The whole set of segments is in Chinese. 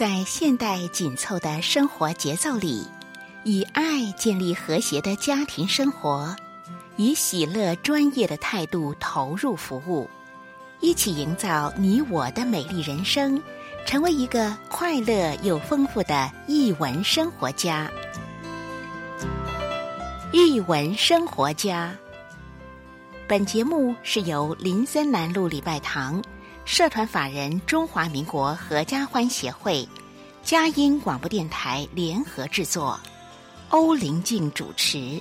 在现代紧凑的生活节奏里，以爱建立和谐的家庭生活，以喜乐专业的态度投入服务，一起营造你我的美丽人生，成为一个快乐又丰富的译文生活家。译文生活家。本节目是由林森南路礼拜堂。社团法人中华民国合家欢协会、佳音广播电台联合制作，欧林静主持。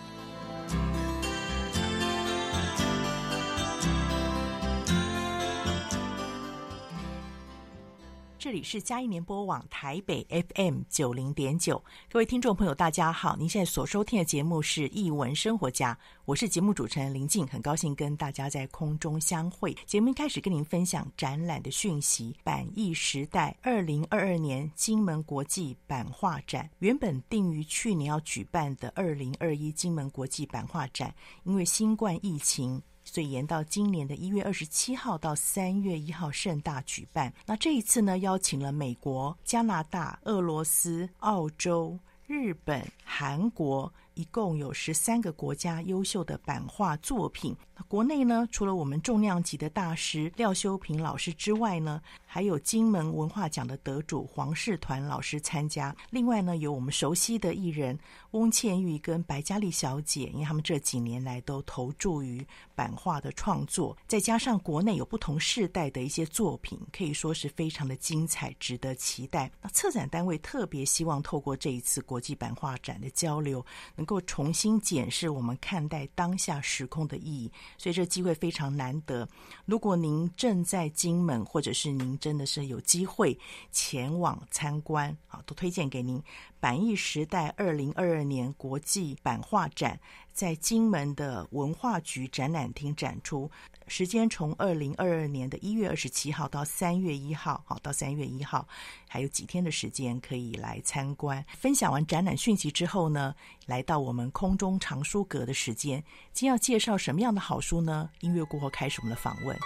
这里是嘉义联播网台北 FM 九零点九，各位听众朋友，大家好！您现在所收听的节目是《艺文生活家》，我是节目主持人林静，很高兴跟大家在空中相会。节目一开始跟您分享展览的讯息：版艺时代二零二二年金门国际版画展，原本定于去年要举办的二零二一金门国际版画展，因为新冠疫情。所以延到今年的一月二十七号到三月一号盛大举办。那这一次呢，邀请了美国、加拿大、俄罗斯、澳洲、日本、韩国。一共有十三个国家优秀的版画作品。国内呢，除了我们重量级的大师廖修平老师之外呢，还有金门文化奖的得主黄世团老师参加。另外呢，有我们熟悉的艺人翁倩玉跟白嘉丽小姐，因为他们这几年来都投注于版画的创作。再加上国内有不同世代的一些作品，可以说是非常的精彩，值得期待。那策展单位特别希望透过这一次国际版画展的交流，能够重新检视我们看待当下时空的意义，所以这机会非常难得。如果您正在金门，或者是您真的是有机会前往参观，啊，都推荐给您。板艺时代二零二二年国际版画展在金门的文化局展览厅展出，时间从二零二二年的一月二十七号到三月一号，好，到三月一号还有几天的时间可以来参观。分享完展览讯息之后呢，来到我们空中藏书阁的时间，今要介绍什么样的好书呢？音乐过后开始我们的访问。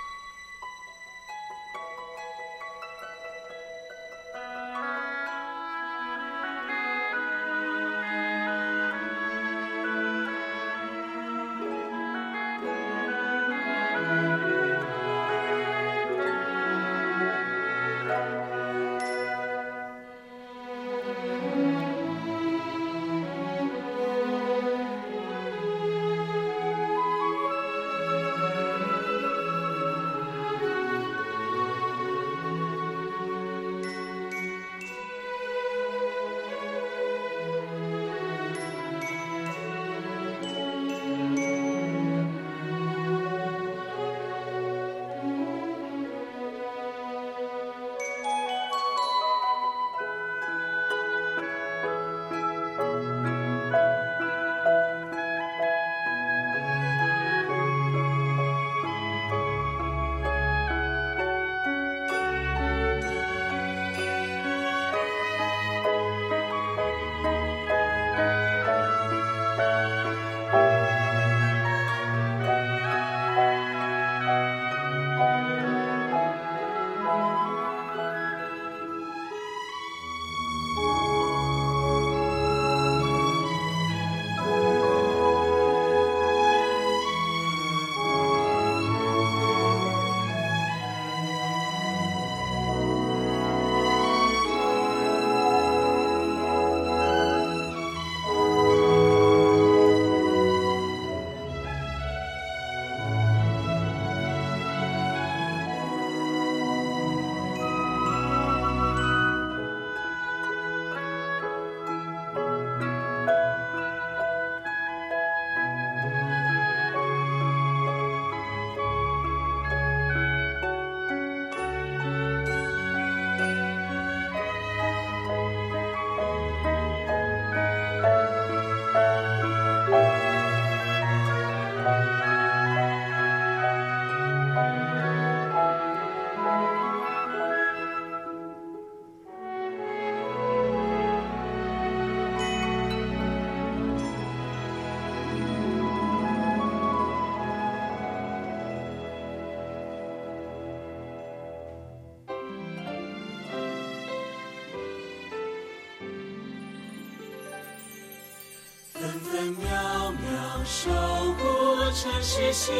守护城市心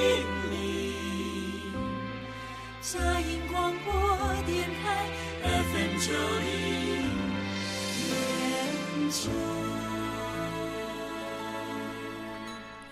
灵。佳音广播电台 FM 九零点九。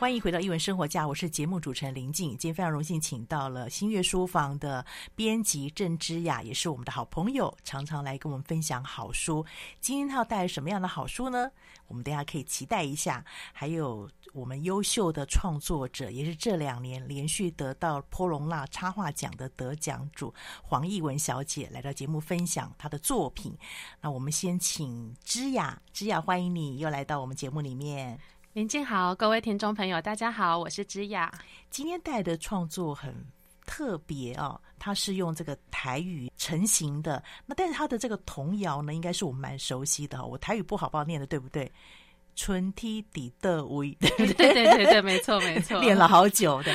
欢迎回到《一文生活家》，我是节目主持人林静。今天非常荣幸请到了新月书房的编辑郑之雅，也是我们的好朋友，常常来跟我们分享好书。今天他要带来什么样的好书呢？我们大家可以期待一下。还有我们优秀的创作者，也是这两年连续得到波隆纳插画奖的得奖主黄艺文小姐来到节目分享她的作品。那我们先请之雅，之雅欢迎你又来到我们节目里面。林静好，各位听众朋友，大家好，我是芝雅。今天带的创作很特别哦，它是用这个台语成型的。那但是它的这个童谣呢，应该是我们蛮熟悉的。我台语不好，不好念的，对不对？春梯底的微，对对对对对，没错没错，练了好久的。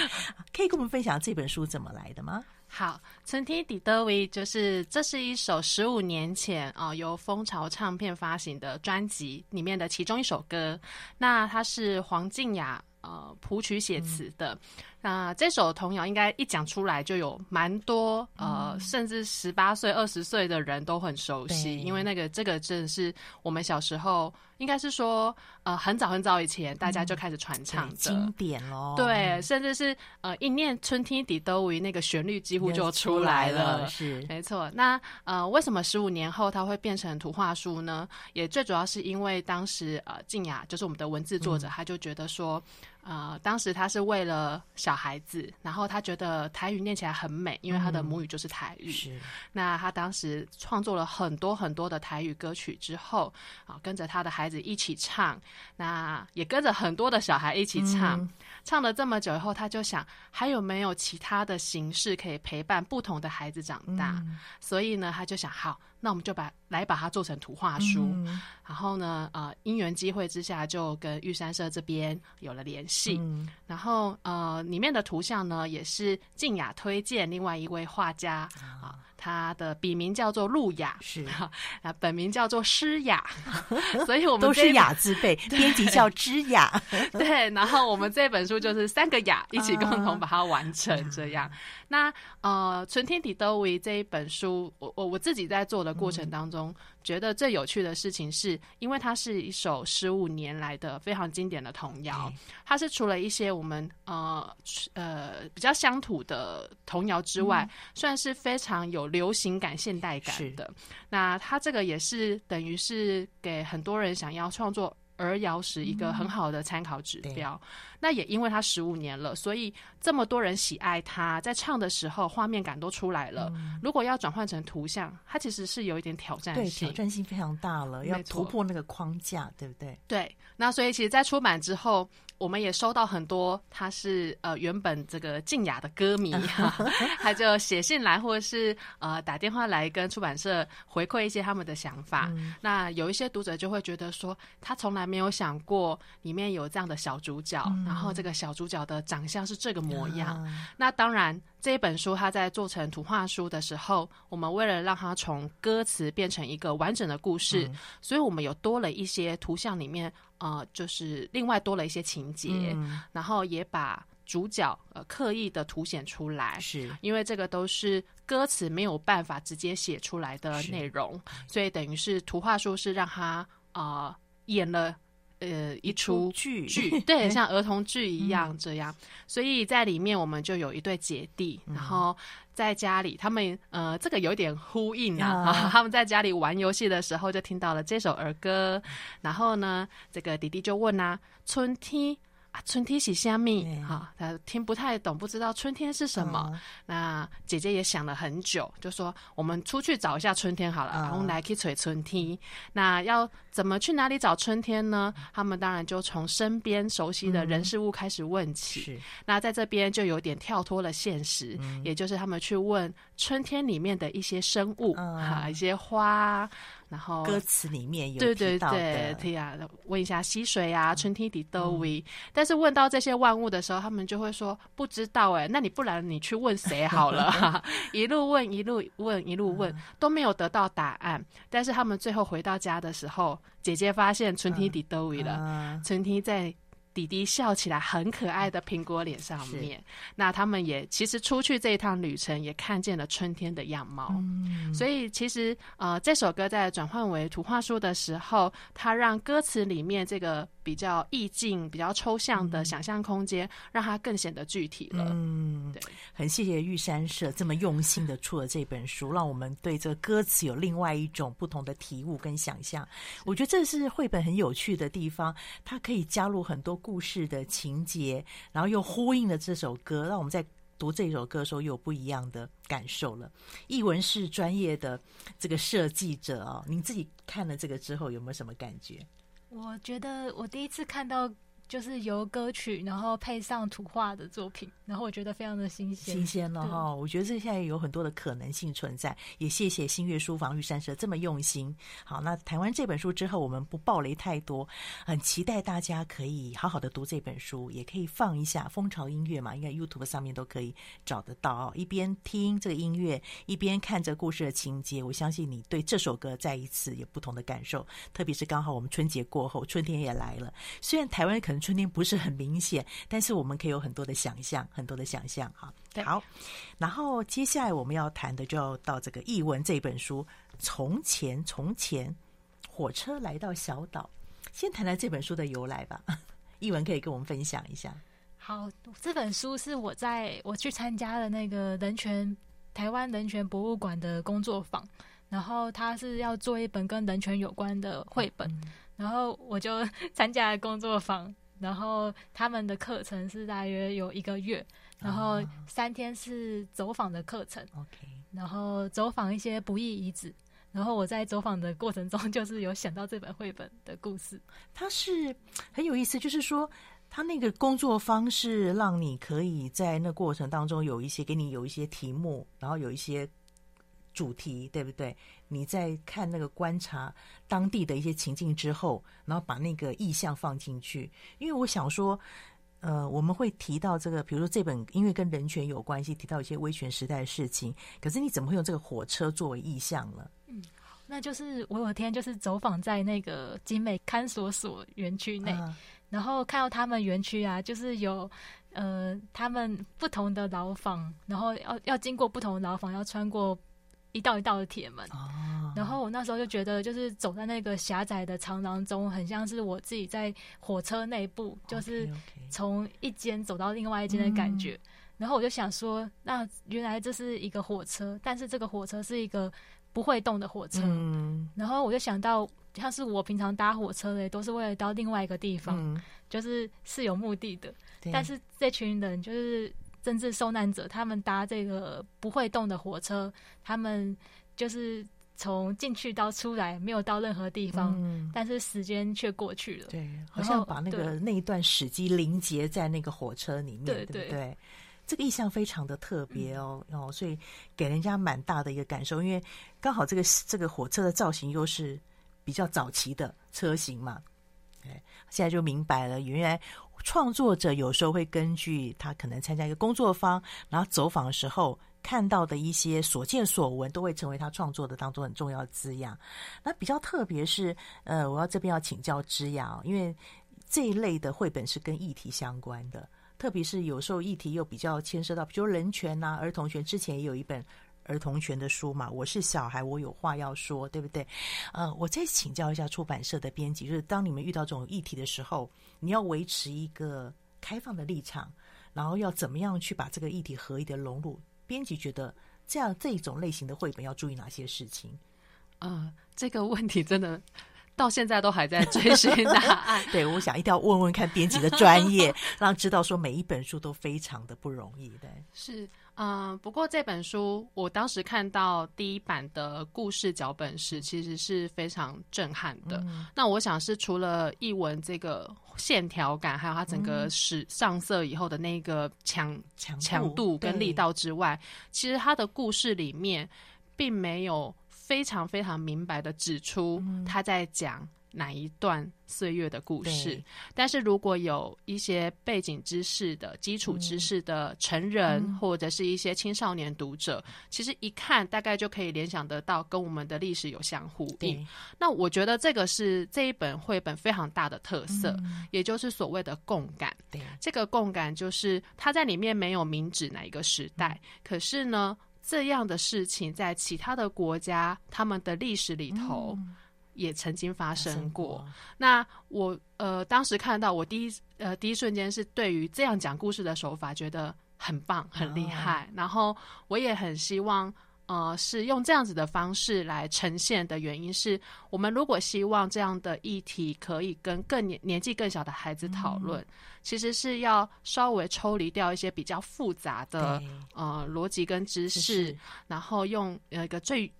可以跟我们分享这本书怎么来的吗？好，春天底德维就是这是一首十五年前啊、由蜂巢唱片发行的专辑里面的其中一首歌。那它是黄静雅呃谱曲写词的。那这首童谣应该一讲出来就有蛮多呃，嗯、甚至十八岁、二十岁的人都很熟悉，因为那个这个真的是我们小时候，应该是说呃很早很早以前大家就开始传唱的、嗯、经典咯。对，甚至是呃一念春天底都为那个旋律几乎就出来了，了是没错。那呃为什么十五年后它会变成图画书呢？也最主要是因为当时呃静雅就是我们的文字作者，嗯、他就觉得说。呃，当时他是为了小孩子，然后他觉得台语念起来很美，因为他的母语就是台语。嗯、是。那他当时创作了很多很多的台语歌曲之后，啊，跟着他的孩子一起唱，那也跟着很多的小孩一起唱。嗯、唱了这么久以后，他就想还有没有其他的形式可以陪伴不同的孩子长大？嗯、所以呢，他就想好。那我们就把来把它做成图画书，嗯、然后呢，呃，因缘机会之下，就跟玉山社这边有了联系，嗯、然后呃，里面的图像呢，也是静雅推荐另外一位画家啊。呃他的笔名叫做路雅，是。啊，本名叫做诗雅，所以我们都是雅字辈，编辑叫知雅，对。然后我们这本书就是三个雅一起共同把它完成这样。那呃，纯天底都为这一本书，我我我自己在做的过程当中。嗯觉得最有趣的事情是，因为它是一首十五年来的非常经典的童谣，它是除了一些我们呃呃比较乡土的童谣之外，嗯、算是非常有流行感、现代感的。那它这个也是等于是给很多人想要创作儿谣时一个很好的参考指标。嗯、那也因为他十五年了，所以这么多人喜爱他，在唱的时候画面感都出来了。嗯、如果要转换成图像，它其实是有一点挑战性，对，挑战性非常大了，要突破那个框架，对不对？对。那所以其实，在出版之后。我们也收到很多，他是呃原本这个静雅的歌迷，他就写信来，或者是呃打电话来跟出版社回馈一些他们的想法。嗯、那有一些读者就会觉得说，他从来没有想过里面有这样的小主角，嗯、然后这个小主角的长相是这个模样。嗯、那当然，这一本书它在做成图画书的时候，我们为了让它从歌词变成一个完整的故事，嗯、所以我们有多了一些图像里面。呃，就是另外多了一些情节，嗯、然后也把主角呃刻意的凸显出来，是。因为这个都是歌词没有办法直接写出来的内容，所以等于是图画书是让他呃演了呃一出剧剧，对，像儿童剧一样这样，嗯、所以在里面我们就有一对姐弟，嗯、然后。在家里，他们呃，这个有点呼应啊。Uh. 他们在家里玩游戏的时候，就听到了这首儿歌。然后呢，这个弟弟就问啊：“春天。”春天是虾米？哈，他听不太懂，不知道春天是什么。那姐姐也想了很久，就说我们出去找一下春天好了，然后来去吹春天。那要怎么去哪里找春天呢？他们当然就从身边熟悉的人事物开始问起。那在这边就有点跳脱了现实，也就是他们去问春天里面的一些生物，哈，一些花。然后歌词里面有提到的，对对对，啊，问一下溪水啊，春天的都为。但是问到这些万物的时候，他们就会说不知道哎，那你不然你去问谁好了？一路问一路问一路问都没有得到答案。但是他们最后回到家的时候，姐姐发现春天的都为了，春天在弟弟笑起来很可爱的苹果脸上面。那他们也其实出去这一趟旅程，也看见了春天的样貌。嗯、所以其实呃，这首歌在转换为图画书的时候，它让歌词里面这个比较意境、比较抽象的想象空间，让它更显得具体了。嗯，对，很谢谢玉山社这么用心的出了这本书，让我们对这个歌词有另外一种不同的体悟跟想象。我觉得这是绘本很有趣的地方，它可以加入很多。故事的情节，然后又呼应了这首歌，让我们在读这首歌的时候有不一样的感受了。译文是专业的这个设计者啊、哦，您自己看了这个之后有没有什么感觉？我觉得我第一次看到。就是由歌曲，然后配上图画的作品，然后我觉得非常的新鲜，新鲜了哈！我觉得这现在有很多的可能性存在，也谢谢新月书房玉山社这么用心。好，那谈完这本书之后，我们不暴雷太多，很期待大家可以好好的读这本书，也可以放一下蜂巢音乐嘛，应该 YouTube 上面都可以找得到哦。一边听这个音乐，一边看着故事的情节，我相信你对这首歌再一次有不同的感受。特别是刚好我们春节过后，春天也来了，虽然台湾可能。春天不是很明显，但是我们可以有很多的想象，很多的想象哈。好，然后接下来我们要谈的就要到这个译文这本书《从前从前火车来到小岛》，先谈谈这本书的由来吧。译文可以跟我们分享一下。好，这本书是我在我去参加了那个人权台湾人权博物馆的工作坊，然后他是要做一本跟人权有关的绘本，嗯、然后我就参加了工作坊。然后他们的课程是大约有一个月，然后三天是走访的课程。OK，然后走访一些不易遗址。然后我在走访的过程中，就是有想到这本绘本的故事。它是很有意思，就是说，他那个工作方式让你可以在那过程当中有一些给你有一些题目，然后有一些。主题对不对？你在看那个观察当地的一些情境之后，然后把那个意象放进去。因为我想说，呃，我们会提到这个，比如说这本因为跟人权有关系，提到一些威权时代的事情。可是你怎么会用这个火车作为意象呢？嗯，那就是我有天就是走访在那个景美看守所园区内，啊、然后看到他们园区啊，就是有呃他们不同的牢房，然后要要经过不同的牢房，要穿过。一道一道的铁门，然后我那时候就觉得，就是走在那个狭窄的长廊中，很像是我自己在火车内部，就是从一间走到另外一间的感觉。然后我就想说，那原来这是一个火车，但是这个火车是一个不会动的火车。然后我就想到，像是我平常搭火车的，都是为了到另外一个地方，就是是有目的的。但是这群人就是。政治受难者，他们搭这个不会动的火车，他们就是从进去到出来，没有到任何地方，嗯、但是时间却过去了。对，好像把那个那一段史迹凝结在那个火车里面，对，对不对？这个意象非常的特别哦，嗯、哦，所以给人家蛮大的一个感受，因为刚好这个这个火车的造型又是比较早期的车型嘛。哎，现在就明白了，原来。创作者有时候会根据他可能参加一个工作坊，然后走访的时候看到的一些所见所闻，都会成为他创作的当中很重要的字样。那比较特别是，呃，我要这边要请教之雅，因为这一类的绘本是跟议题相关的，特别是有时候议题又比较牵涉到，比如人权呐、儿童权。之前也有一本。儿童权的书嘛，我是小孩，我有话要说，对不对？呃，我再请教一下出版社的编辑，就是当你们遇到这种议题的时候，你要维持一个开放的立场，然后要怎么样去把这个议题合理的融入？编辑觉得这样这种类型的绘本要注意哪些事情？呃，这个问题真的到现在都还在追寻答案。对，我想一定要问问看编辑的专业，让知道说每一本书都非常的不容易。对，是。嗯、呃，不过这本书我当时看到第一版的故事脚本时，其实是非常震撼的。嗯、那我想是除了译文这个线条感，还有它整个是上色以后的那个强强强度跟力道之外，其实它的故事里面并没有非常非常明白的指出他在讲哪一段岁月的故事，但是如果有一些背景知识的基础知识的成人、嗯、或者是一些青少年读者，其实一看大概就可以联想得到跟我们的历史有相呼应。那我觉得这个是这一本绘本非常大的特色，嗯、也就是所谓的共感。对，这个共感就是它在里面没有明指哪一个时代，嗯、可是呢，这样的事情在其他的国家他们的历史里头。嗯也曾经发生过。那我呃，当时看到我第一呃第一瞬间是对于这样讲故事的手法觉得很棒很厉害，哦，然后我也很希望呃是用这样子的方式来呈现的原因是，我们如果希望这样的议题可以跟更年年纪更小的孩子讨论，嗯，其实是要稍微抽离掉一些比较复杂的呃逻辑跟知识，然后用呃一个最。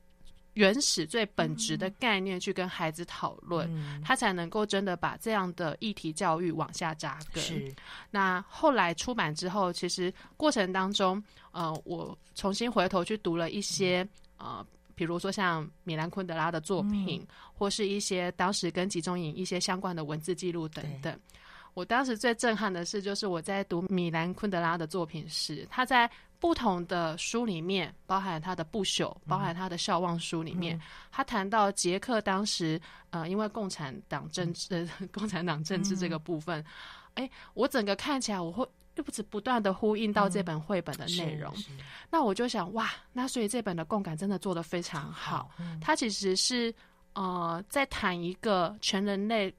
原始最本质的概念去跟孩子讨论，嗯，他才能够真的把这样的议题教育往下扎根。是。那后来出版之后，其实过程当中，呃，我重新回头去读了一些，嗯、呃，比如说像米兰昆德拉的作品，嗯，或是一些当时跟集中营一些相关的文字记录等等。我当时最震撼的是，就是我在读米兰昆德拉的作品时，他在。不同的书里面，包含他的不朽，包含他的笑忘书里面，嗯、他谈到捷克当时，呃，因为共产党政治、嗯，共产党政治这个部分，哎、嗯，我整个看起来，我会又不止不断的呼应到这本绘本的内容、嗯。那我就想，哇，那所以这本的共感真的做得非常好。它、嗯、其实是呃，在谈一个全人类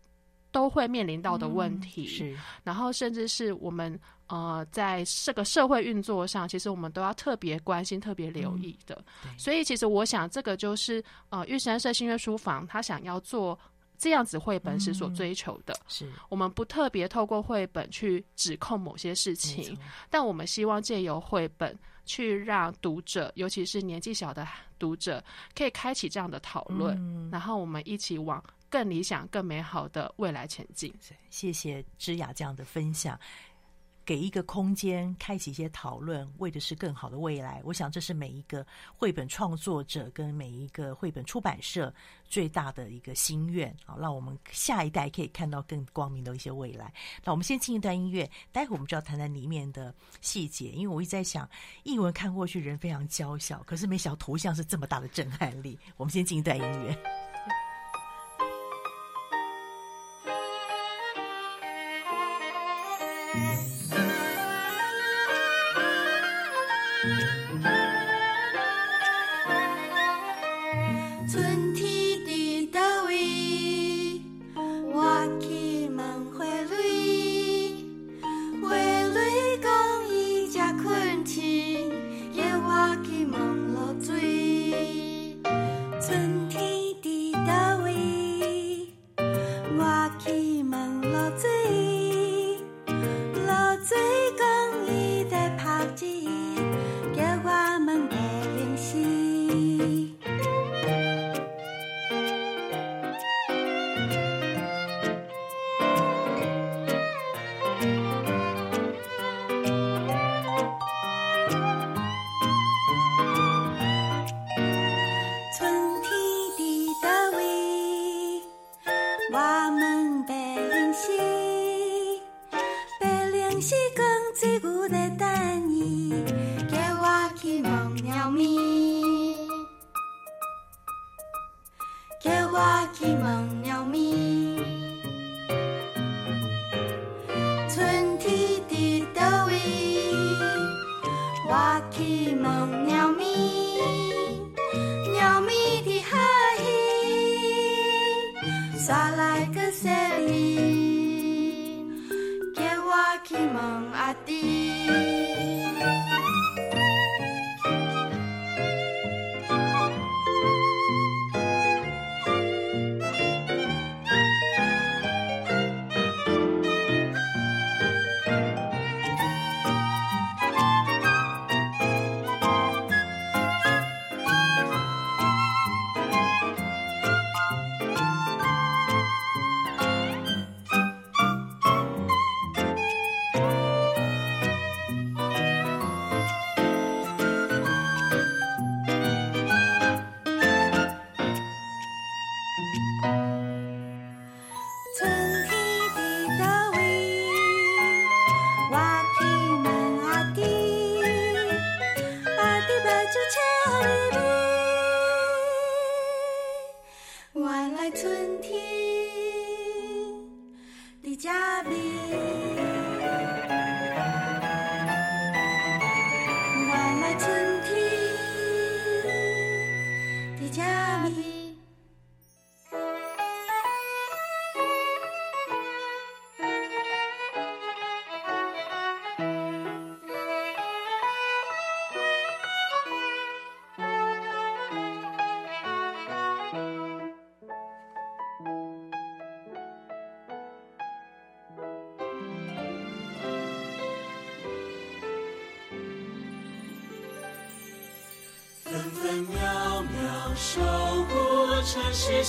都会面临到的问题、嗯，是，然后甚至是我们。呃，在这个社会运作上，其实我们都要特别关心、特别留意的。嗯、所以，其实我想，这个就是呃，玉山社新月书房他想要做这样子绘本时所追求的。是、嗯，我们不特别透过绘本去指控某些事情，但我们希望借由绘本去让读者，尤其是年纪小的读者，可以开启这样的讨论、嗯，然后我们一起往更理想、更美好的未来前进。谢谢芝雅这样的分享。给一个空间开启一些讨论为的是更好的未来我想这是每一个绘本创作者跟每一个绘本出版社最大的一个心愿好让我们下一代可以看到更光明的一些未来。那我们先进一段音乐待会我们就要谈谈里面的细节因为我一直在想译文看过去人非常娇小可是没想到头像是这么大的震撼力。我们先进一段音乐。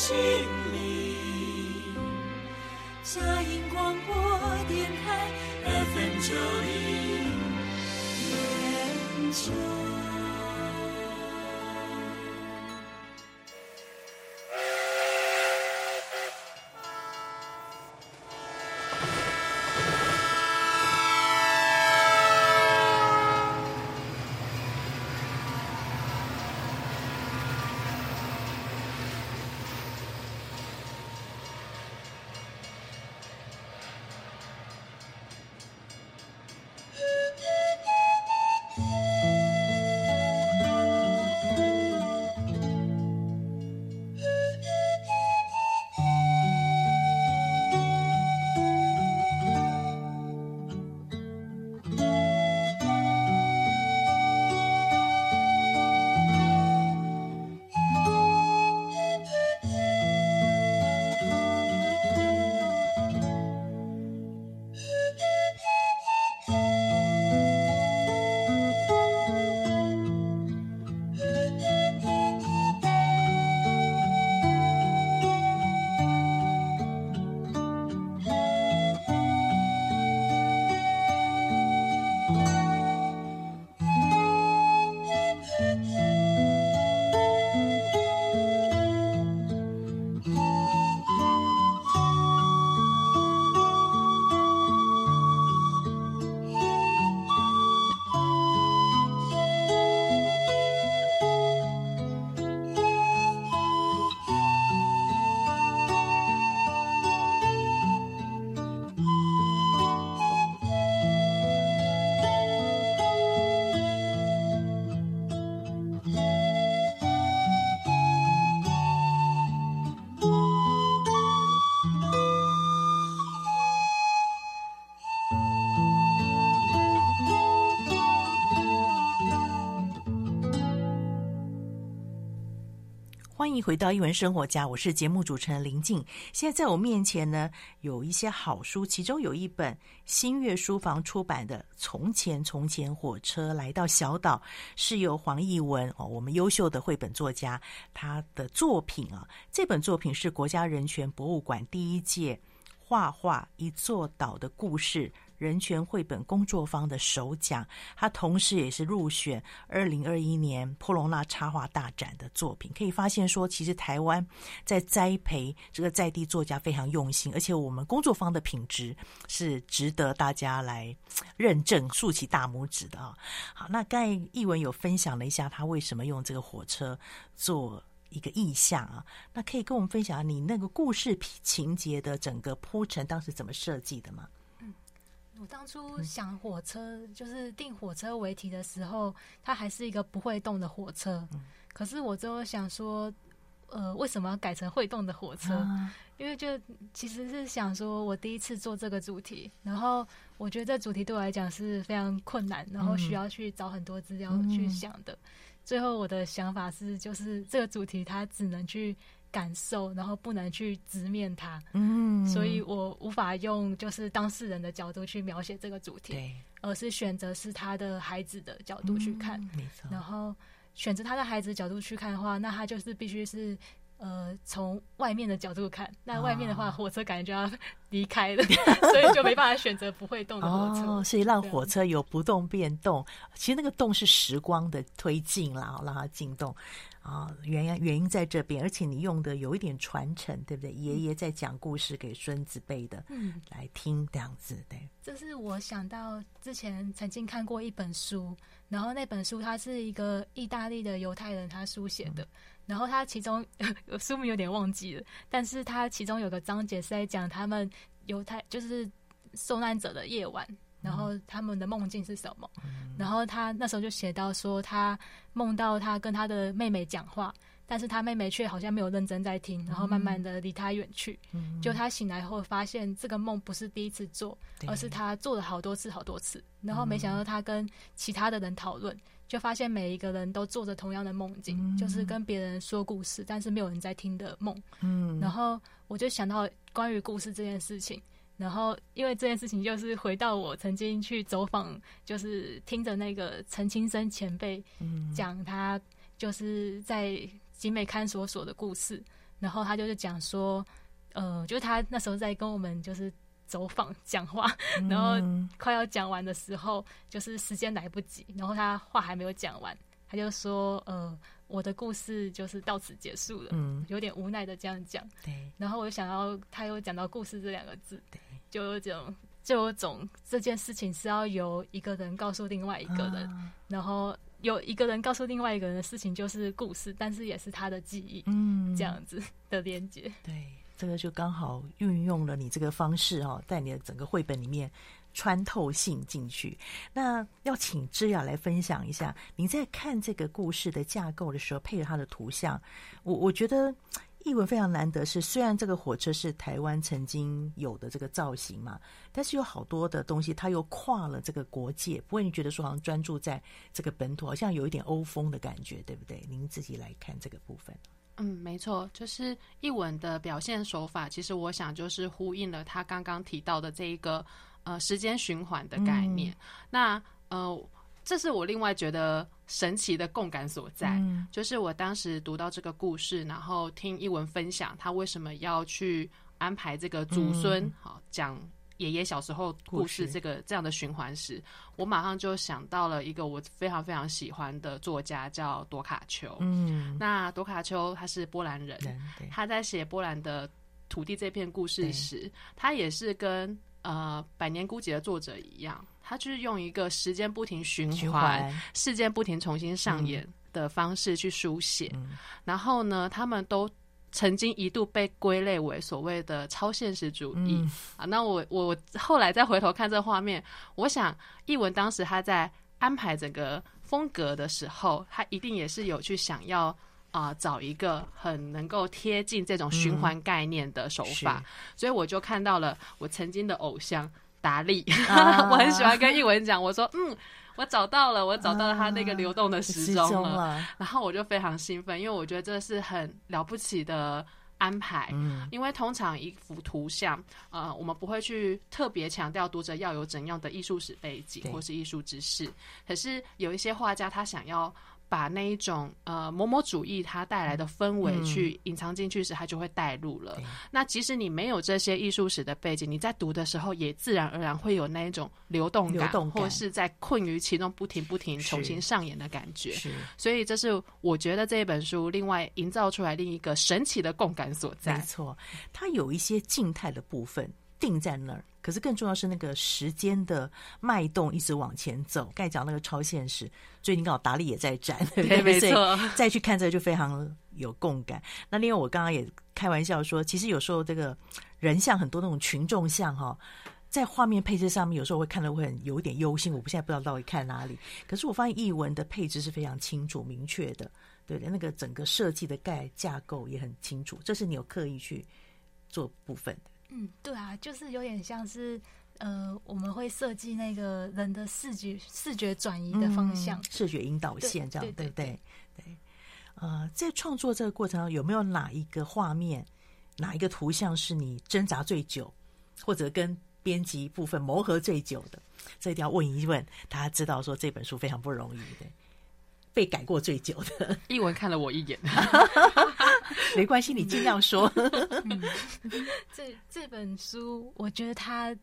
心。欢迎回到艺文生活家，我是节目主持人林静。现在在我面前呢，有一些好书，其中有一本新月书房出版的《从前从前火车来到小岛》，是由黄奕文哦，我们优秀的绘本作家，他的作品啊。这本作品是国家人权博物馆第一届画画一座岛的故事。人权绘本工作坊的首奖，他同时也是入选二零二一年波隆纳插画大展的作品。可以发现说，其实台湾在栽培这个在地作家非常用心，而且我们工作坊的品质是值得大家来认证、竖起大拇指的啊！好，那刚才译文有分享了一下他为什么用这个火车做一个意象啊，那可以跟我们分享你那个故事情节的整个铺陈当时怎么设计的吗？我当初想火车，就是订火车为题的时候，它还是一个不会动的火车。可是我就想说，呃，为什么要改成会动的火车？因为就其实是想说，我第一次做这个主题，然后我觉得这主题对我来讲是非常困难，然后需要去找很多资料去想的。最后我的想法是，就是这个主题它只能去。感受，然后不能去直面它，嗯，所以我无法用就是当事人的角度去描写这个主题，对，而是选择是他的孩子的角度去看，嗯，没错。然后选择他的孩子角度去看的话，那他就是必须是。呃，从外面的角度看，那外面的话，火车感觉就要离开了，哦、所以就没办法选择不会动的火车。哦，所以让火车有不动变动，其实那个动是时光的推进啦，让它进动啊。原因原因在这边，而且你用的有一点传承，对不对？爷爷在讲故事给孙子辈的，嗯，来听这样子，对。这是我想到之前曾经看过一本书，然后那本书它是一个意大利的犹太人他书写的，嗯、然后他其中 书名有点忘记了，但是他其中有个章节是在讲他们犹太就是受难者的夜晚，然后他们的梦境是什么，嗯、然后他那时候就写到说他梦到他跟他的妹妹讲话。但是他妹妹却好像没有认真在听，然后慢慢的离他远去。嗯、就他醒来后发现这个梦不是第一次做，而是他做了好多次好多次。然后没想到他跟其他的人讨论，就发现每一个人都做着同样的梦境，嗯、就是跟别人说故事，但是没有人在听的梦。嗯、然后我就想到关于故事这件事情。然后因为这件事情就是回到我曾经去走访，就是听着那个陈清生前辈讲他就是在。集美看守所的故事，然后他就是讲说，呃，就是他那时候在跟我们就是走访讲话，然后快要讲完的时候，就是时间来不及，然后他话还没有讲完，他就说，呃，我的故事就是到此结束了，嗯，有点无奈的这样讲，对，然后我就想到他又讲到故事这两个字，对，就有种就有种这件事情是要由一个人告诉另外一个人，啊、然后。有一个人告诉另外一个人的事情，就是故事，但是也是他的记忆，嗯，这样子的连接。对，这个就刚好运用了你这个方式哦，在你的整个绘本里面穿透性进去。那要请芝雅来分享一下，你在看这个故事的架构的时候，配合它的图像，我我觉得。译文非常难得，是虽然这个火车是台湾曾经有的这个造型嘛，但是有好多的东西，它又跨了这个国界。不会你觉得说好像专注在这个本土，好像有一点欧风的感觉，对不对？您自己来看这个部分。嗯，没错，就是译文的表现手法，其实我想就是呼应了他刚刚提到的这一个呃时间循环的概念。嗯、那呃。这是我另外觉得神奇的共感所在，嗯、就是我当时读到这个故事，然后听译文分享他为什么要去安排这个祖孙好讲爷爷小时候故事这个这样的循环时，我马上就想到了一个我非常非常喜欢的作家叫朵卡丘。嗯，那朵卡丘他是波兰人，他在写波兰的土地这片故事时，他也是跟呃百年孤寂的作者一样。他就是用一个时间不停循环、事件不停重新上演的方式去书写。嗯、然后呢，他们都曾经一度被归类为所谓的超现实主义、嗯、啊。那我我后来再回头看这画面，我想译文当时他在安排整个风格的时候，他一定也是有去想要啊、呃、找一个很能够贴近这种循环概念的手法。嗯、所以我就看到了我曾经的偶像。达利，啊、我很喜欢跟译文讲，我说，嗯，我找到了，我找到了它那个流动的时钟了，啊、然后我就非常兴奋，因为我觉得这是很了不起的安排，嗯，因为通常一幅图像，呃，我们不会去特别强调读者要有怎样的艺术史背景或是艺术知识，可是有一些画家他想要。把那一种呃某某主义它带来的氛围去隐藏进去时，它就会带入了。嗯、那即使你没有这些艺术史的背景，你在读的时候也自然而然会有那一种流动感，流动感或是在困于其中不停不停重新上演的感觉。是，所以这是我觉得这一本书另外营造出来另一个神奇的共感所在。没错，它有一些静态的部分。定在那儿，可是更重要是那个时间的脉动一直往前走。刚才讲那个超现实，最近刚好达利也在展，对，对，没错。再去看这个就非常有共感。那另外我刚刚也开玩笑说，其实有时候这个人像很多那种群众像哈，在画面配置上面有时候会看得会很有一点忧心。我不现在不知道到底看哪里，可是我发现译文的配置是非常清楚明确的，对的，那个整个设计的概架构也很清楚，这是你有刻意去做部分的。嗯，对啊，就是有点像是，呃，我们会设计那个人的视觉视觉转移的方向，嗯、视觉引导线这样，对，对，对，对不对？对，呃，在创作这个过程中，有没有哪一个画面、哪一个图像是你挣扎最久，或者跟编辑部分磨合最久的？这一定要问一问，大家知道说这本书非常不容易的。被改过最久的，一文看了我一眼，没关系，你尽量说。嗯、这这本书，我觉得他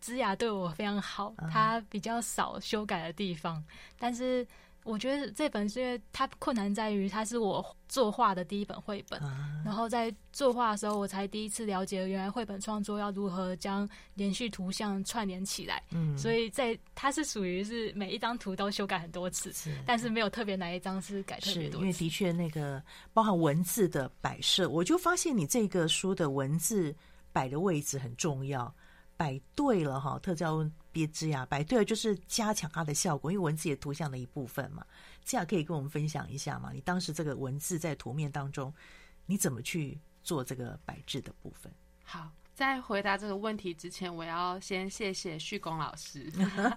枝雅对我非常好，他比较少修改的地方，但是我觉得这本是因为它困难在于它是我作画的第一本绘本，啊、然后在作画的时候，我才第一次了解原来绘本创作要如何将连续图像串联起来。嗯，所以在它是属于是每一张图都修改很多次，是但是没有特别哪一张是改特别多次。因为的确那个包含文字的摆设，我就发现你这个书的文字摆的位置很重要。摆对了哈，特教别枝呀，摆对了就是加强它的效果，因为文字也图像的一部分嘛。这样可以跟我们分享一下吗？你当时这个文字在图面当中，你怎么去做这个摆置的部分？好。在回答这个问题之前，我要先谢谢旭公老师，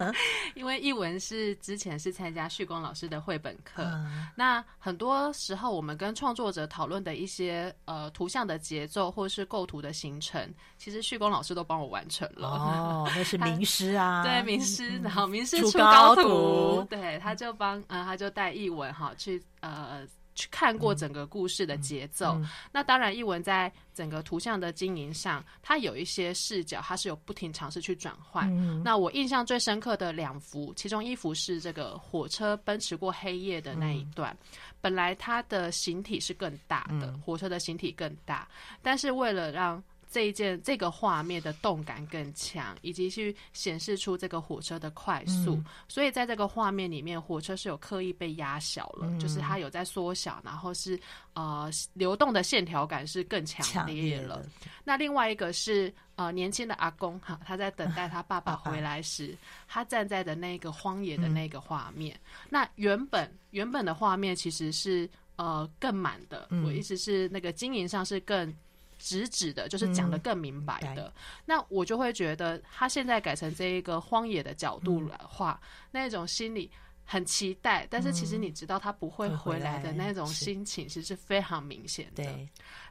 因为艺文是之前是参加旭公老师的绘本课。那很多时候，我们跟创作者讨论的一些呃图像的节奏或是构图的形成，其实旭公老师都帮我完成了。哦，那是 名师啊，对，名师，然后名师出高徒，对，他就帮呃，他就带译文哈去呃。去看过整个故事的节奏，那当然，译文在整个图像的经营上，它有一些视角，它是有不停尝试去转换。嗯、那我印象最深刻的两幅，其中一幅是这个火车奔驰过黑夜的那一段，嗯、本来它的形体是更大的，嗯、火车的形体更大，但是为了让这一件这个画面的动感更强，以及去显示出这个火车的快速，嗯、所以在这个画面里面，火车是有刻意被压小了，嗯、就是它有在缩小，然后是呃流动的线条感是更强烈了。那另外一个是呃年轻的阿公哈，他在等待他爸爸回来时，啊、他站在的那个荒野的那个画面。嗯、那原本原本的画面其实是呃更满的，嗯、我意思是那个经营上是更。直指的，就是讲的更明白的。嗯、那我就会觉得，他现在改成这一个荒野的角度来画，嗯、那种心里很期待，但是其实你知道他不会回来的那种心情，其实是非常明显的。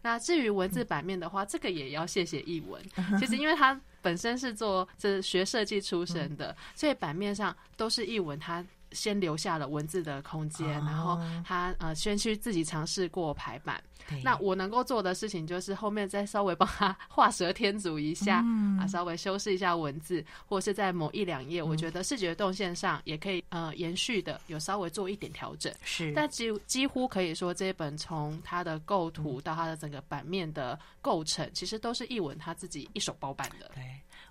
那至于文字版面的话，嗯、这个也要谢谢译文。其实因为他本身是做这学设计出身的，嗯、所以版面上都是译文他。先留下了文字的空间，哦、然后他呃先去自己尝试过排版。那我能够做的事情就是后面再稍微帮他画蛇添足一下，嗯、啊，稍微修饰一下文字，或者是在某一两页，我觉得视觉动线上也可以呃延续的有稍微做一点调整。是，但几几乎可以说这一本从它的构图到它的整个版面的构成，其实都是译文他自己一手包办的。对，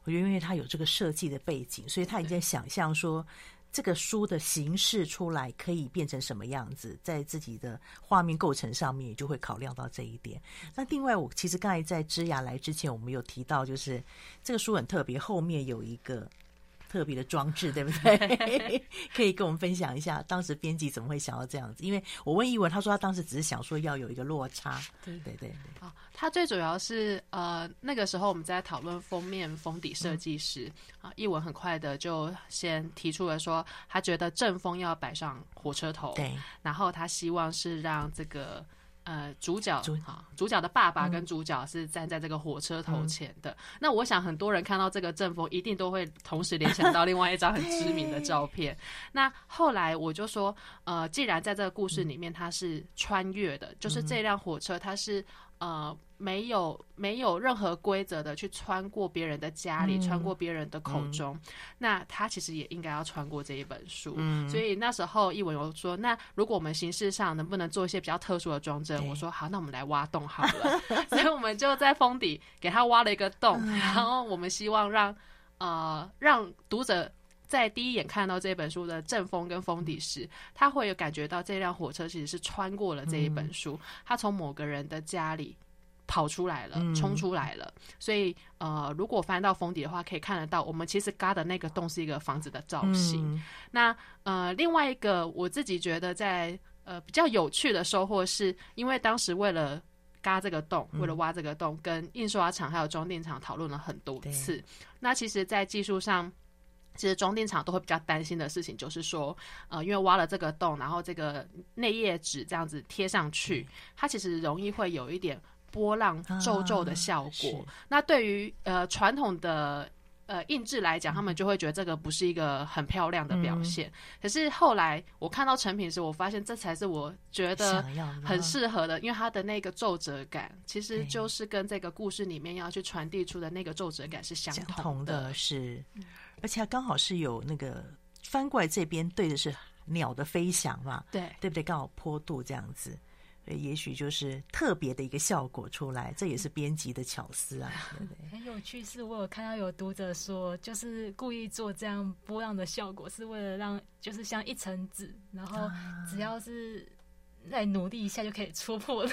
我觉得因为他有这个设计的背景，所以他已经想象说。这个书的形式出来可以变成什么样子，在自己的画面构成上面就会考量到这一点。那另外，我其实刚才在枝雅来之前，我们有提到，就是这个书很特别，后面有一个。特别的装置，对不对？可以跟我们分享一下，当时编辑怎么会想到这样子？因为我问艺文，他说他当时只是想说要有一个落差。对对对对。啊，他最主要是呃，那个时候我们在讨论封面封底设计时，嗯、啊，译文很快的就先提出了说，他觉得正风要摆上火车头，对，然后他希望是让这个。呃，主角哈，主角的爸爸跟主角是站在这个火车头前的。嗯、那我想很多人看到这个阵风，一定都会同时联想到另外一张很知名的 照片。那后来我就说，呃，既然在这个故事里面它是穿越的，嗯、就是这辆火车它是。呃，没有没有任何规则的去穿过别人的家里，嗯、穿过别人的口中，嗯、那他其实也应该要穿过这一本书。嗯、所以那时候译文有说，那如果我们形式上能不能做一些比较特殊的装帧？我说好，那我们来挖洞好了。所以我们就在封底给他挖了一个洞，嗯、然后我们希望让呃让读者。在第一眼看到这本书的正封跟封底时，他会有感觉到这辆火车其实是穿过了这一本书，他从某个人的家里跑出来了，冲出来了。所以，呃，如果翻到封底的话，可以看得到，我们其实嘎的那个洞是一个房子的造型。那呃，另外一个我自己觉得在呃比较有趣的收获，是因为当时为了嘎这个洞，为了挖这个洞，跟印刷厂还有装订厂讨论了很多次。那其实，在技术上。其实装订厂都会比较担心的事情，就是说，呃，因为挖了这个洞，然后这个内页纸这样子贴上去，它其实容易会有一点波浪皱皱的效果。啊、那对于呃传统的呃印制来讲，他们就会觉得这个不是一个很漂亮的表现。嗯、可是后来我看到成品时，我发现这才是我觉得很适合的，因为它的那个皱褶感，其实就是跟这个故事里面要去传递出的那个皱褶感是相同的，同的是。而且它刚好是有那个翻过来这边对的是鸟的飞翔嘛，对对不对？刚好坡度这样子。也许就是特别的一个效果出来，这也是编辑的巧思啊，对对？很有趣，是我有看到有读者说，就是故意做这样波浪的效果，是为了让就是像一层纸，然后只要是。再努力一下就可以戳破了，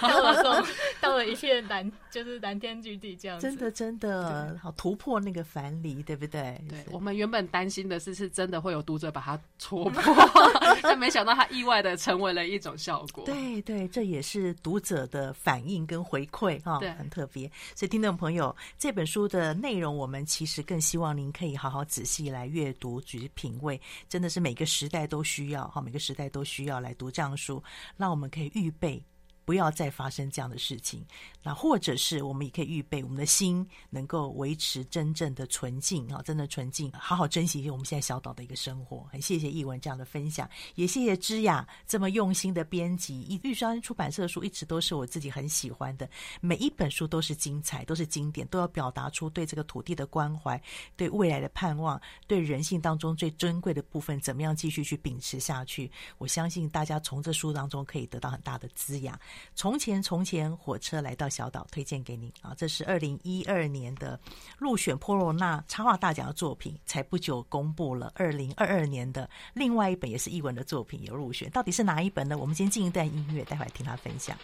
到了这种到了一片蓝，就是蓝天绿地这样子。真的真的好突破那个樊篱，对不对？对，我们原本担心的是，是真的会有读者把它戳破，但没想到它意外的成为了一种效果。对对，这也是读者的反应跟回馈哈，对，很特别。所以听众朋友，这本书的内容，我们其实更希望您可以好好仔细来阅读，去品味，真的是每个时代都需要哈，每个时代都需要来读这样书。让我们可以预备。不要再发生这样的事情，那或者是我们也可以预备我们的心能够维持真正的纯净啊，真的纯净，好好珍惜我们现在小岛的一个生活。很谢谢译文这样的分享，也谢谢知雅这么用心的编辑。玉山出版社的书一直都是我自己很喜欢的，每一本书都是精彩，都是经典，都要表达出对这个土地的关怀，对未来的盼望，对人性当中最珍贵的部分，怎么样继续去秉持下去。我相信大家从这书当中可以得到很大的滋养。从前，从前，火车来到小岛，推荐给您啊！这是二零一二年的入选波罗纳插画大奖的作品，才不久公布了。二零二二年的另外一本也是译文的作品有入选，到底是哪一本呢？我们先进一段音乐，待会儿听他分享。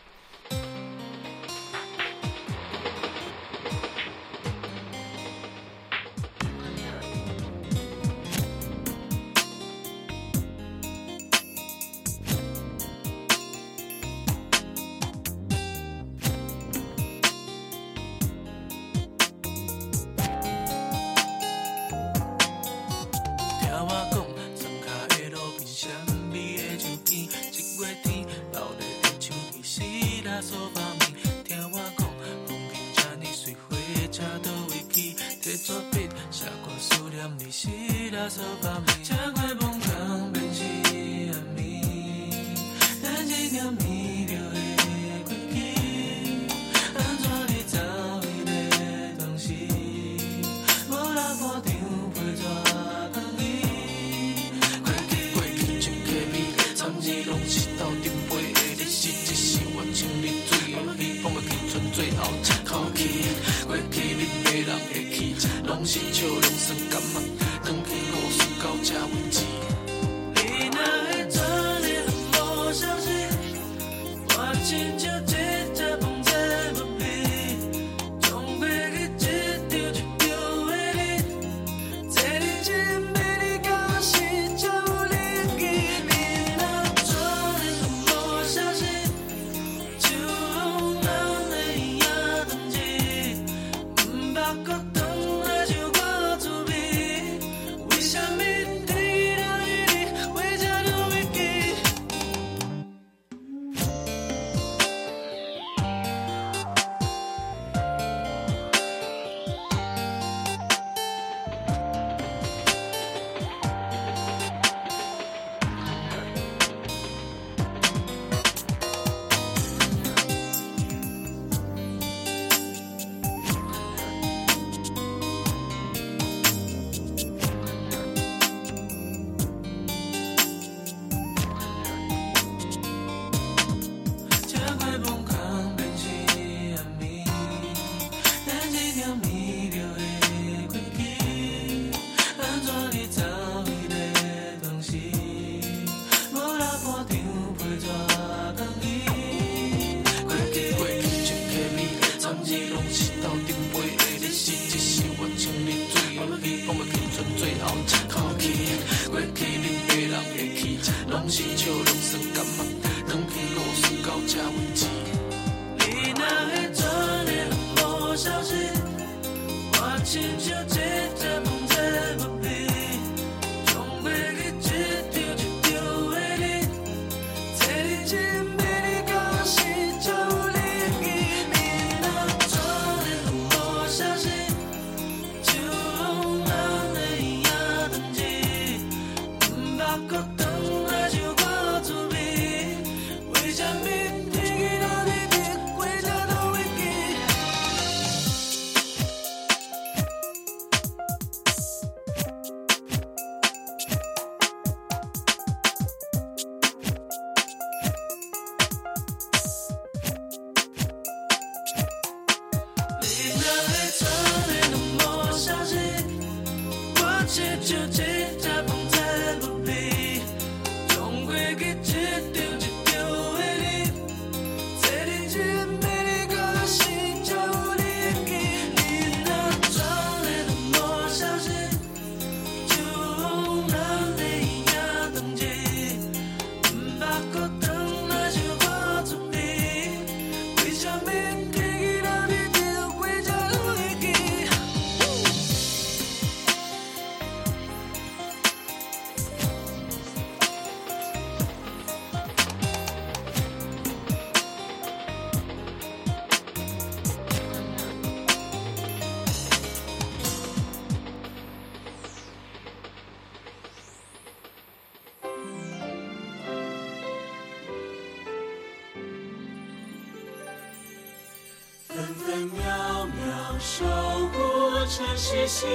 城市心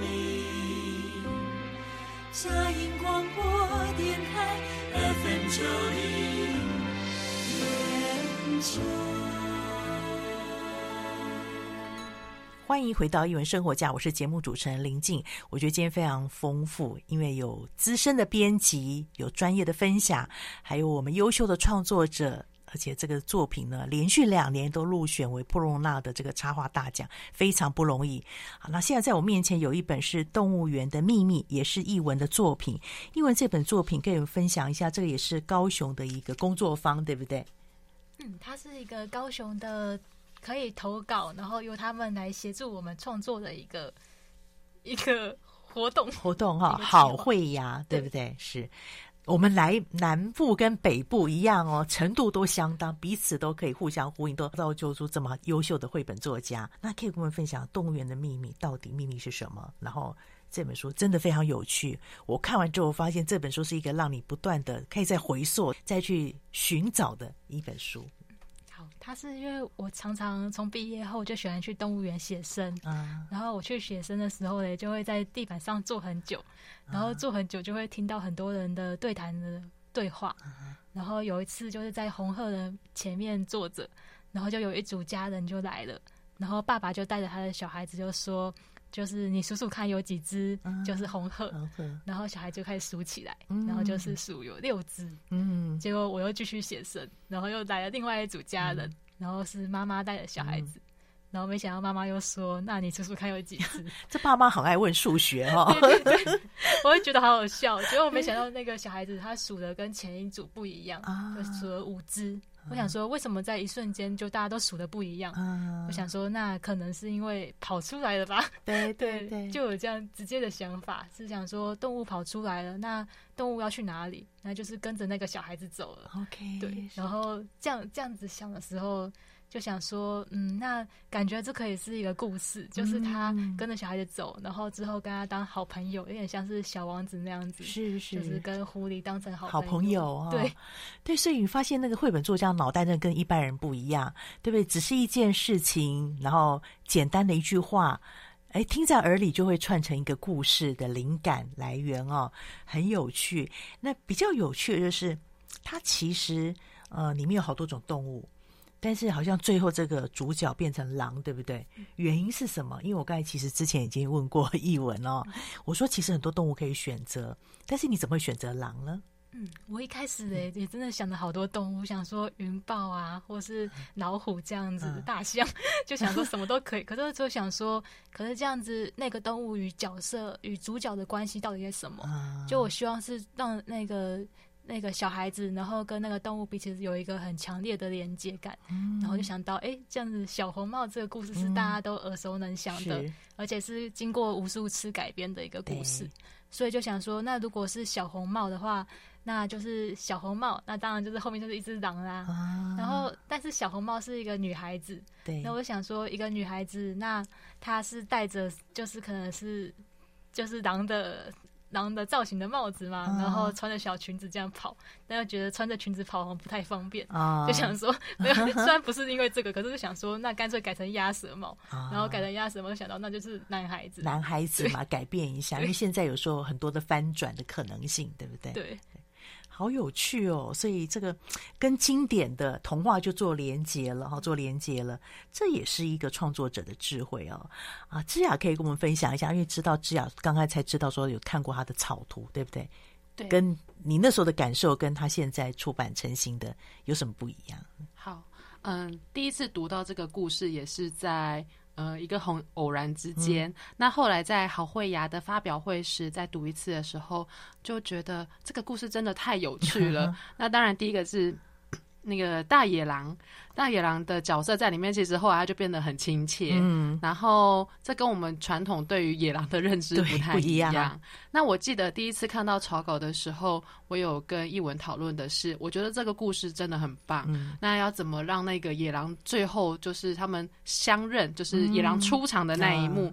灵。佳音广播电台 FM 九零。欢迎回到一文生活家，我是节目主持人林静。我觉得今天非常丰富，因为有资深的编辑，有专业的分享，还有我们优秀的创作者，而且这个作品呢，连续两年都入选为布隆纳的这个插画大奖，非常不容易。好，那现在在我面前有一本是《动物园的秘密》，也是译文的作品。译文这本作品可以分享一下，这个也是高雄的一个工作坊，对不对？嗯，它是一个高雄的。可以投稿，然后由他们来协助我们创作的一个一个活动活动哈，好会呀，对不对？是我们来南部跟北部一样哦，程度都相当，彼此都可以互相呼应，都造就出这么优秀的绘本作家。那可以跟我们分享《动物园的秘密》到底秘密是什么？然后这本书真的非常有趣，我看完之后发现这本书是一个让你不断的可以再回溯、再去寻找的一本书。他是因为我常常从毕业后就喜欢去动物园写生，嗯，然后我去写生的时候呢，就会在地板上坐很久，然后坐很久就会听到很多人的对谈的对话，然后有一次就是在红鹤的前面坐着，然后就有一组家人就来了，然后爸爸就带着他的小孩子就说。就是你数数看有几只，就是红鹤，嗯，然后小孩就开始数起来，嗯，然后就是数有六只，嗯，结果我又继续写生，然后又来了另外一组家人，嗯，然后是妈妈带着小孩子，嗯，然后没想到妈妈又说：“那你数数看有几只？” 这爸妈好爱问数学哈，哦，我会觉得好好笑，结果我没想到那个小孩子他数的跟前一组不一样，就数了五只。我想说，为什么在一瞬间就大家都数的不一样？嗯，我想说，那可能是因为跑出来了吧？对对 对，就有这样直接的想法，是想说动物跑出来了，那动物要去哪里？那就是跟着那个小孩子走了。OK，对，然后这样这样子想的时候。就想说，嗯，那感觉这可以是一个故事，就是他跟着小孩子走，嗯，然后之后跟他当好朋友，有点像是小王子那样子，是是，就是跟狐狸当成好好朋友啊，哦。对对，所以你发现那个绘本作家脑袋真的跟一般人不一样，对不对？只是一件事情，然后简单的一句话，哎，听在耳里就会串成一个故事的灵感来源哦，很有趣。那比较有趣的就是，它其实呃里面有好多种动物。但是好像最后这个主角变成狼，对不对？原因是什么？因为我刚才其实之前已经问过译文哦，我说其实很多动物可以选择，但是你怎么会选择狼呢？嗯，我一开始诶也真的想了好多动物，想说云豹啊，或是老虎这样子，大象，就想说什么都可以。可是就想说，可是这样子那个动物与角色与主角的关系到底是什么？就我希望是让那个。那个小孩子，然后跟那个动物彼此有一个很强烈的连接感，嗯，然后就想到，哎，这样子小红帽这个故事是大家都耳熟能详的，嗯，而且是经过无数次改编的一个故事，所以就想说，那如果是小红帽的话，那就是小红帽，那当然就是后面就是一只狼啦，啊。然后，但是小红帽是一个女孩子，对，那我想说，一个女孩子，那她是戴着，就是可能是就是狼的。狼的造型的帽子嘛，然后穿着小裙子这样跑，嗯、但又觉得穿着裙子跑好像不太方便，嗯、就想说，虽然不是因为这个，可是就想说，那干脆改成鸭舌帽，嗯、然后改成鸭舌帽，就想到那就是男孩子，男孩子嘛，改变一下，因为现在有时候很多的翻转的可能性，对不对？对。好有趣哦，所以这个跟经典的童话就做连接了哈，做连接了，这也是一个创作者的智慧哦。啊，芝雅可以跟我们分享一下，因为知道芝雅刚才才知道说有看过他的草图，对不对？对，跟你那时候的感受，跟他现在出版成型的有什么不一样？好，嗯，第一次读到这个故事也是在。呃，一个很偶然之间，嗯，那后来在好绘芽的发表会时，再读一次的时候，就觉得这个故事真的太有趣了。那当然，第一个是。那个大野狼，大野狼的角色在里面，其实后来他就变得很亲切。嗯，然后这跟我们传统对于野狼的认知不太一样。一样。那我记得第一次看到草稿的时候，我有跟译文讨论的是，我觉得这个故事真的很棒。嗯，那要怎么让那个野狼最后就是他们相认，就是野狼出场的那一幕，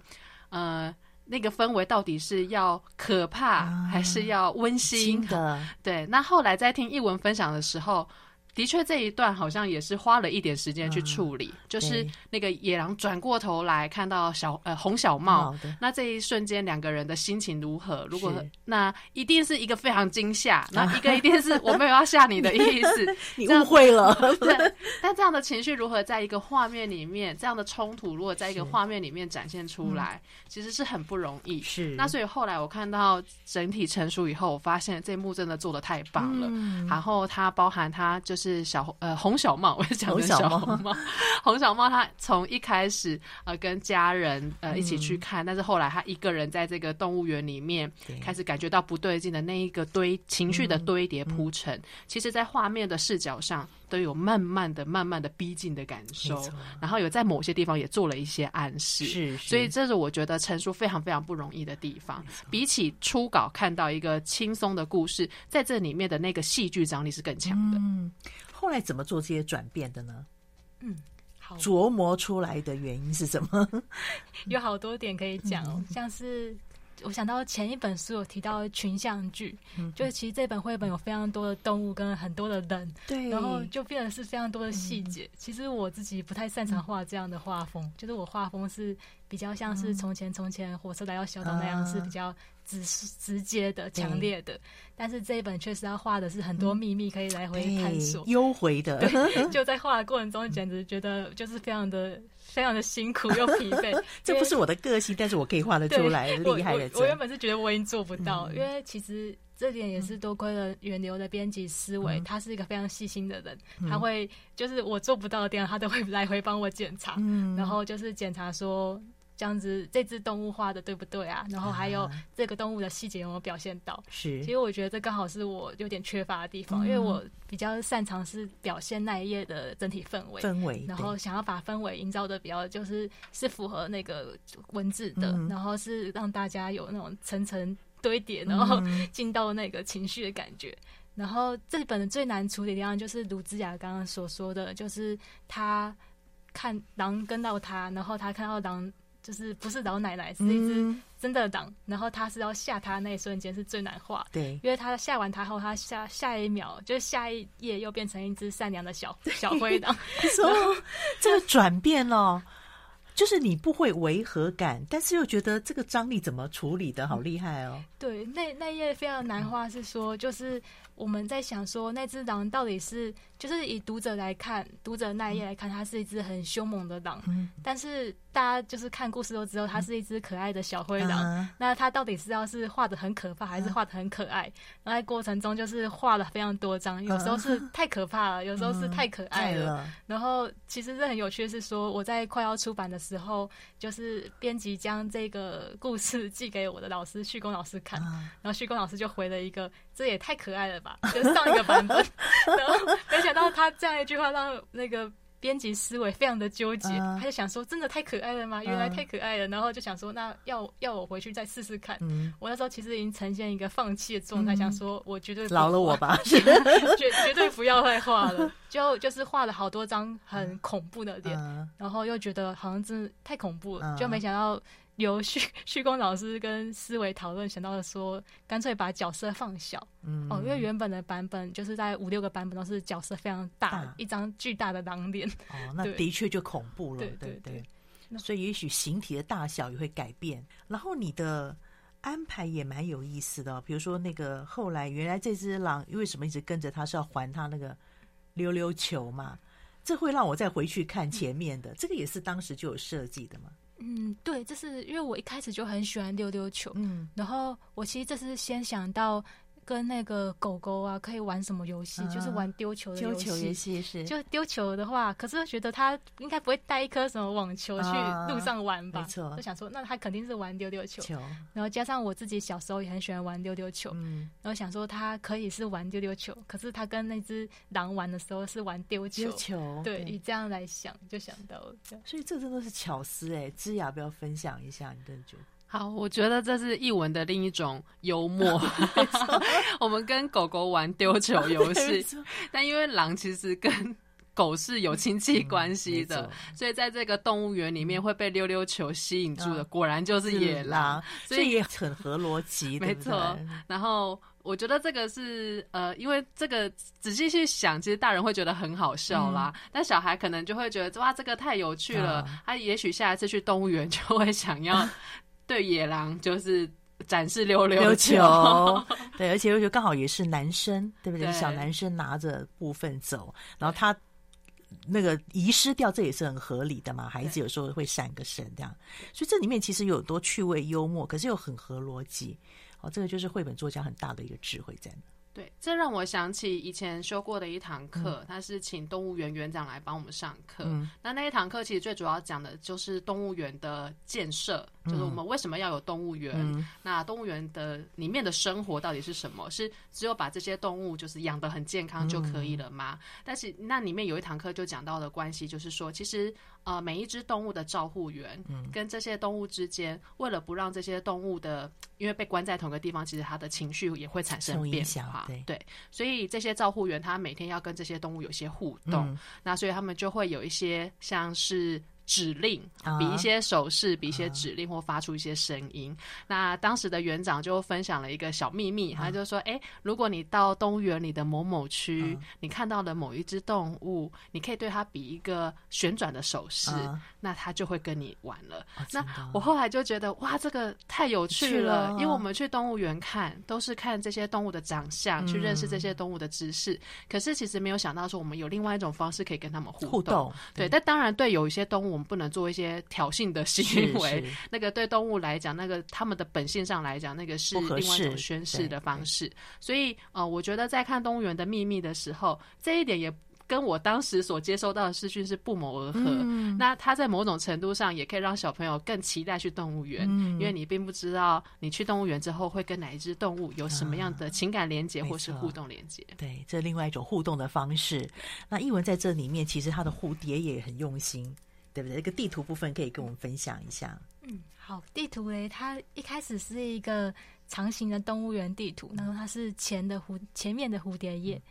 嗯、呃，那个氛围到底是要可怕还是要温馨的？对。那后来在听译文分享的时候。的确这一段好像也是花了一点时间去处理，嗯、就是那个野狼转过头来看到小呃红小帽，那这一瞬间两个人的心情如何？如果那一定是一个非常惊吓，那一个一定是我没有要吓你的意思，你误会了。对，但这样的情绪如何在一个画面里面，这样的冲突如果在一个画面里面展现出来，其实是很不容易。是，那所以后来我看到整体成熟以后，我发现这一幕真的做的太棒了。嗯、然后它包含它就是小呃红小帽，我讲的小红帽，红小帽他从一开始呃跟家人呃一起去看，嗯、但是后来他一个人在这个动物园里面开始感觉到不对劲的那一个堆情绪的堆叠铺陈，其实在画面的视角上都有慢慢的、慢慢的逼近的感受，然后有在某些地方也做了一些暗示，是，是所以这是我觉得成熟非常非常不容易的地方。比起初稿看到一个轻松的故事，在这里面的那个戏剧张力是更强的。嗯，后来怎么做这些转变的呢？嗯，好，琢磨出来的原因是什么？有好多点可以讲，嗯、像是。我想到前一本书有提到群像剧，嗯、就是其实这本绘本有非常多的动物跟很多的人，对，然后就变得是非常多的细节。嗯、其实我自己不太擅长画这样的画风，嗯、就是我画风是比较像是从前从前火车来到小岛那样，是比较直直接的、强烈的。但是这一本确实要画的是很多秘密，可以来回探索、幽回的。就在画的过程中，简直觉得就是非常的。非常的辛苦 又疲惫，这不是我的个性，但是我可以画得出来，厉害的。我原本是觉得我已经做不到，因为其实这点也是多亏了源流的编辑思维，他是一个非常细心的人，他会就是我做不到的地方，他都会来回帮我检查，然后就是检查说。这样子，这只动物画的对不对啊？然后还有这个动物的细节有没有表现到？是，其实我觉得这刚好是我有点缺乏的地方，嗯、因为我比较擅长是表现那一页的整体氛围，氛围，然后想要把氛围营造的比较就是是符合那个文字的，嗯、然后是让大家有那种层层堆叠，然后进到那个情绪的感觉。嗯、然后这本的最难处理的地方就是卢之雅刚刚所说的，就是他看狼跟到他，然后他看到狼。就是不是老奶奶，是一只真的狼，嗯、然后他是要吓他那一瞬间是最难画，对，因为他吓完他后，他下下一秒就是下一页又变成一只善良的小小灰狼，说这个转变哦，就是你不会违和感，但是又觉得这个张力怎么处理的好厉害哦，对，那那页非常难画，是说就是。我们在想说，那只狼到底是就是以读者来看，读者那一页来看，它是一只很凶猛的狼。嗯、但是大家就是看故事都知道，它是一只可爱的小灰狼。嗯、那它到底是要是画的很可怕，还是画的很可爱？然后在过程中就是画了非常多张，有时候是太可怕了，有时候是太可爱了。嗯、然后其实这很有趣的是说，我在快要出版的时候，就是编辑将这个故事寄给我的老师旭公老师看，嗯、然后旭公老师就回了一个。这也太可爱了吧！就上一个版本，然后没想到他这样一句话让那个编辑思维非常的纠结，他就想说：真的太可爱了吗？原来太可爱了，然后就想说：那要要我回去再试试看。我那时候其实已经呈现一个放弃的状态，想说我绝对饶了我吧，绝绝对不要再画了。就 就是画了好多张很恐怖的脸，然后又觉得好像真的太恐怖了，就没想到。由旭旭光老师跟思维讨论，想到了说，干脆把角色放小。嗯，哦，因为原本的版本就是在五六个版本都是角色非常大，大一张巨大的狼脸。哦，那的确就恐怖了。对对对。所以也许形体的大小也会改变。然后你的安排也蛮有意思的，比如说那个后来原来这只狼为什么一直跟着他，是要还他那个溜溜球嘛？这会让我再回去看前面的，嗯、这个也是当时就有设计的嘛。嗯，对，这是因为我一开始就很喜欢溜溜球，嗯，然后我其实这是先想到。跟那个狗狗啊，可以玩什么游戏？嗯、就是玩丢球的游戏。丢球游戏是。就丢球的话，可是觉得他应该不会带一颗什么网球去路上玩吧？嗯、没错。就想说，那他肯定是玩丢丢球。球。然后加上我自己小时候也很喜欢玩丢丢球，嗯。然后想说，他可以是玩丢丢球，可是他跟那只狼玩的时候是玩丢球。丢球。对，以这样来想，就想到了。所以这真的是巧思哎，芝雅，不要分享一下你的觉得？好，我觉得这是译文的另一种幽默。我们跟狗狗玩丢球 游戏，但因为狼其实跟狗是有亲戚关系的，所以在这个动物园里面会被溜溜球吸引住的，果然就是野狼，所以也很合逻辑。没错。然后我觉得这个是呃，因为这个仔细去想，其实大人会觉得很好笑啦，嗯、但小孩可能就会觉得哇，这个太有趣了。嗯、他也许下一次去动物园就会想要对野狼就是展示溜溜球，对，而且又觉得刚好也是男生，对不对？对小男生拿着部分走，然后他那个遗失掉，这也是很合理的嘛。孩子有时候会闪个神这样，所以这里面其实有很多趣味幽默，可是又很合逻辑。哦，这个就是绘本作家很大的一个智慧在那。对，这让我想起以前修过的一堂课，他、嗯、是请动物园园长来帮我们上课。嗯、那那一堂课其实最主要讲的就是动物园的建设，嗯、就是我们为什么要有动物园？嗯、那动物园的里面的生活到底是什么？是只有把这些动物就是养得很健康就可以了吗？嗯、但是那里面有一堂课就讲到的关系，就是说其实。呃，每一只动物的照护员，跟这些动物之间，为了不让这些动物的，因为被关在同一个地方，其实它的情绪也会产生变化。对，对，所以这些照护员他每天要跟这些动物有些互动，嗯、那所以他们就会有一些像是。指令，比一些手势，比一些指令，或发出一些声音。那当时的园长就分享了一个小秘密，他就说：“哎，如果你到动物园里的某某区，你看到了某一只动物，你可以对它比一个旋转的手势，那它就会跟你玩了。”那我后来就觉得，哇，这个太有趣了，因为我们去动物园看，都是看这些动物的长相，去认识这些动物的知识。可是其实没有想到说，我们有另外一种方式可以跟他们互动。对，但当然对有一些动物。我们不能做一些挑衅的行为，那个对动物来讲，那个他们的本性上来讲，那个是另外一种宣誓的方式。所以，呃，我觉得在看《动物园的秘密》的时候，这一点也跟我当时所接收到的资讯是不谋而合。嗯、那它在某种程度上也可以让小朋友更期待去动物园，嗯、因为你并不知道你去动物园之后会跟哪一只动物有什么样的情感连接或是互动连接。对，这另外一种互动的方式。那译文在这里面，其实他的蝴蝶也很用心。对不对？这个地图部分可以跟我们分享一下。嗯，好，地图诶，它一开始是一个长形的动物园地图，然后它是前的蝴前面的蝴蝶叶，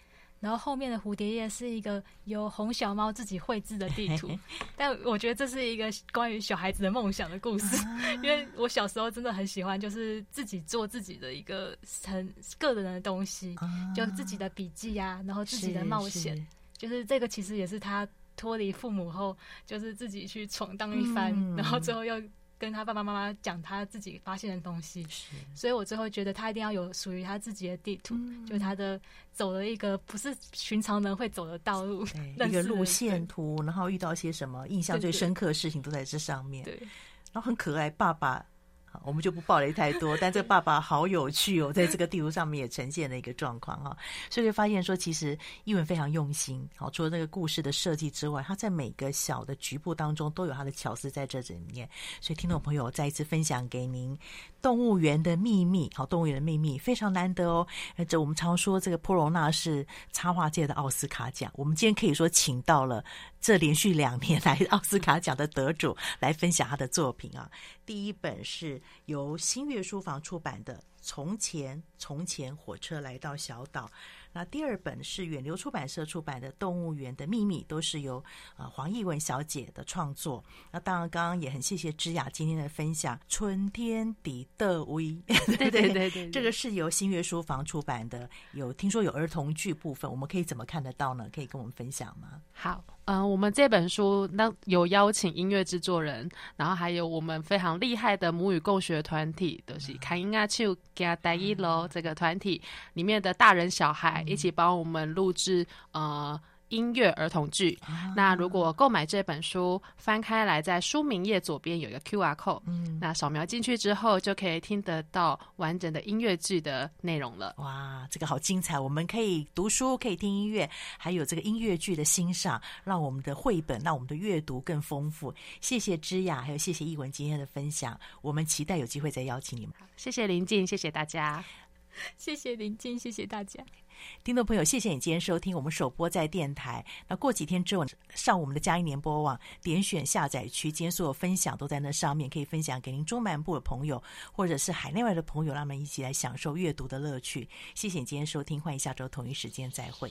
然后后面的蝴蝶叶是一个由红小猫自己绘制的地图。但我觉得这是一个关于小孩子的梦想的故事，因为我小时候真的很喜欢，就是自己做自己的一个很个人的东西，就自己的笔记啊，然后自己的冒险，就是这个其实也是他。脱离父母后，就是自己去闯荡一番，嗯、然后最后又跟他爸爸妈妈讲他自己发现的东西。所以我最后觉得他一定要有属于他自己的地图，嗯、就是他的走了一个不是寻常人会走的道路，对 一个路线图，然后遇到一些什么印象最深刻的事情都在这上面。对，然后很可爱，爸爸。我们就不暴雷太多，但这个爸爸好有趣哦，在这个地图上面也呈现了一个状况哈，所以就发现说，其实艺文非常用心。好，除了那个故事的设计之外，他在每个小的局部当中都有他的巧思在这里面。所以听众朋友再一次分享给您《动物园的秘密》。好，《动物园的秘密》非常难得哦。这我们常说这个波罗纳是插画界的奥斯卡奖，我们今天可以说请到了。这连续两年来 奥斯卡奖的得主来分享他的作品啊，第一本是由新月书房出版的《从前从前火车来到小岛》。那第二本是远流出版社出版的《动物园的秘密》，都是由呃黄艺文小姐的创作。那当然，刚刚也很谢谢芝雅今天的分享，《春天的德威》对对对对，这个是由新月书房出版的，有听说有儿童剧部分，我们可以怎么看得到呢？可以跟我们分享吗？好，嗯、呃，我们这本书那有邀请音乐制作人，然后还有我们非常厉害的母语共学团体，都、就是卡音阿丘加大一楼这个团体里面的大人小孩。一起帮我们录制呃音乐儿童剧。啊、那如果购买这本书，翻开来在书名页左边有一个 QR code，嗯，那扫描进去之后就可以听得到完整的音乐剧的内容了。哇，这个好精彩！我们可以读书，可以听音乐，还有这个音乐剧的欣赏，让我们的绘本，让我们的阅读更丰富。谢谢芝雅，还有谢谢艺文今天的分享。我们期待有机会再邀请你们。谢谢林静，谢谢大家。谢谢林静，谢谢大家。听众朋友，谢谢你今天收听我们首播在电台。那过几天之后上我们的嘉音联播网，点选下载区，今天所有分享都在那上面，可以分享给您中南部的朋友，或者是海内外的朋友，让他们一起来享受阅读的乐趣。谢谢你今天收听，欢迎下周同一时间再会。